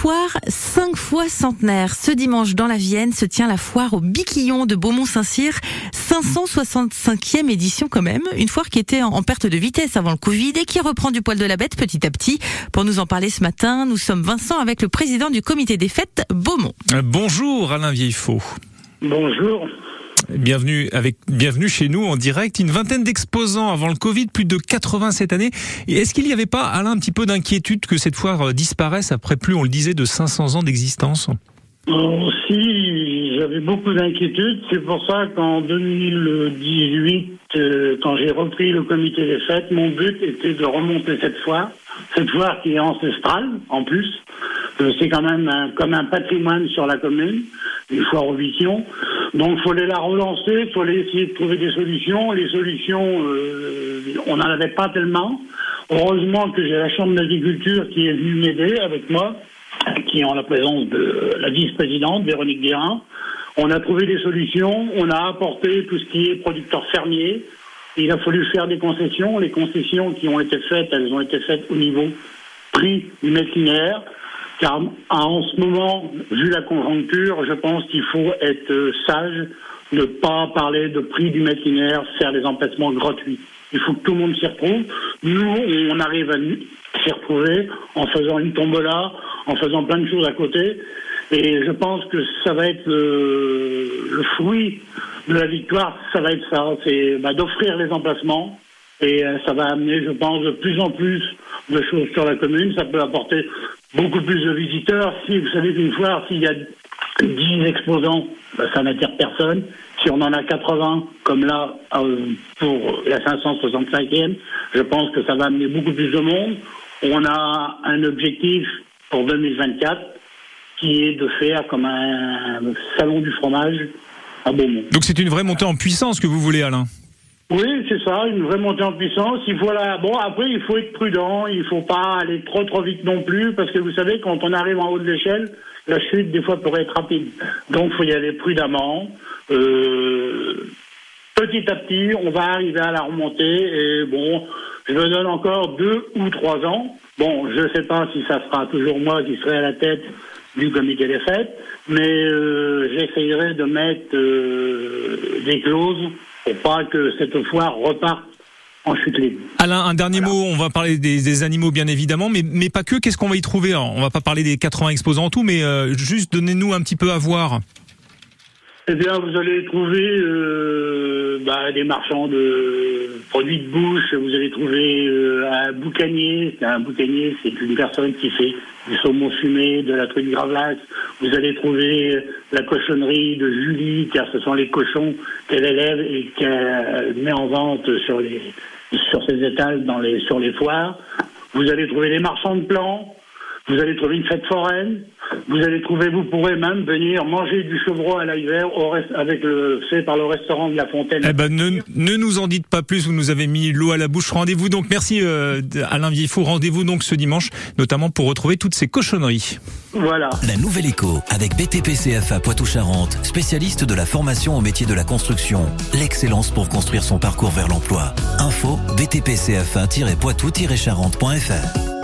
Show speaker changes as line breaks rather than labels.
foire cinq fois centenaire. Ce dimanche dans la Vienne se tient la foire au Biquillon de Beaumont-Saint-Cyr. 565e édition quand même. Une foire qui était en perte de vitesse avant le Covid et qui reprend du poil de la bête petit à petit. Pour nous en parler ce matin, nous sommes Vincent avec le président du comité des fêtes Beaumont.
Euh, bonjour Alain Vieillefaux.
Bonjour.
Bienvenue avec bienvenue chez nous en direct. Une vingtaine d'exposants avant le Covid, plus de 80 cette année. Est-ce qu'il n'y avait pas, Alain, un petit peu d'inquiétude que cette foire euh, disparaisse après plus, on le disait, de 500 ans d'existence?
Aussi, j'avais beaucoup d'inquiétudes. C'est pour ça qu'en 2018, euh, quand j'ai repris le comité des fêtes, mon but était de remonter cette foire. Cette foire qui est ancestrale, en plus. Euh, C'est quand même comme un patrimoine sur la commune, une foire aux visions. Donc, il fallait la relancer, il fallait essayer de trouver des solutions. Les solutions, euh, on n'en avait pas tellement. Heureusement que j'ai la Chambre d'agriculture qui est venue m'aider avec moi, qui est en la présence de la vice-présidente, Véronique Guérin. On a trouvé des solutions, on a apporté tout ce qui est producteur fermier. Il a fallu faire des concessions. Les concessions qui ont été faites, elles ont été faites au niveau prix du mètre linéaire. Car en ce moment, vu la conjoncture, je pense qu'il faut être euh, sage, ne pas parler de prix du mètre linéaire, faire des emplacements gratuits. Il faut que tout le monde s'y retrouve. Nous, on arrive à s'y retrouver en faisant une tombola, en faisant plein de choses à côté. Et je pense que ça va être le, le fruit de la victoire, ça va être ça, c'est bah, d'offrir les emplacements. Et euh, ça va amener, je pense, de plus en plus de choses sur la commune. Ça peut apporter beaucoup plus de visiteurs. Si vous savez qu'une foire, s'il y a 10 exposants, bah, ça n'attire personne. Si on en a 80, comme là euh, pour la 565e, je pense que ça va amener beaucoup plus de monde. On a un objectif pour 2024 qui est de faire comme un salon du fromage à Beaumont.
Donc c'est une vraie montée en puissance que vous voulez, Alain?
Oui, c'est ça, une vraie montée en puissance. Il faut la... Bon, après, il faut être prudent. Il faut pas aller trop trop vite non plus, parce que vous savez, quand on arrive en haut de l'échelle, la chute des fois pourrait être rapide. Donc, il faut y aller prudemment. Euh, Petit à petit, on va arriver à la remontée. Et bon, je me donne encore deux ou trois ans. Bon, je ne sais pas si ça sera toujours moi qui serai à la tête du comité des fêtes, mais euh, j'essayerai de mettre euh, des clauses pour pas que cette foire reparte en chute libre.
Alain, un dernier mot, on va parler des, des animaux bien évidemment, mais, mais pas que, qu'est-ce qu'on va y trouver Alors, On va pas parler des 80 exposants en tout, mais euh, juste donnez-nous un petit peu à voir.
Eh bien, vous allez trouver euh, bah, des marchands de produits de bouche. Vous allez trouver euh, un boucanier. Un boucanier, c'est une personne qui fait du saumon fumé, de la truite gravlax. Vous allez trouver euh, la cochonnerie de Julie, car ce sont les cochons qu'elle élève et qu'elle met en vente sur les sur ses étals dans les sur les foires. Vous allez trouver des marchands de plants. Vous allez trouver une fête foraine. Vous allez trouver, vous pourrez même venir manger du chevreau à l'hiver avec le fait par le restaurant de la Fontaine.
Eh ben, ne, ne nous en dites pas plus, vous nous avez mis l'eau à la bouche. Rendez-vous donc, merci euh, Alain Vieillefaux, rendez-vous donc ce dimanche, notamment pour retrouver toutes ces cochonneries.
Voilà.
La Nouvelle Écho avec BTP CFA Poitou-Charentes, spécialiste de la formation au métier de la construction. L'excellence pour construire son parcours vers l'emploi. Info btpcfa-poitou-charentes.fr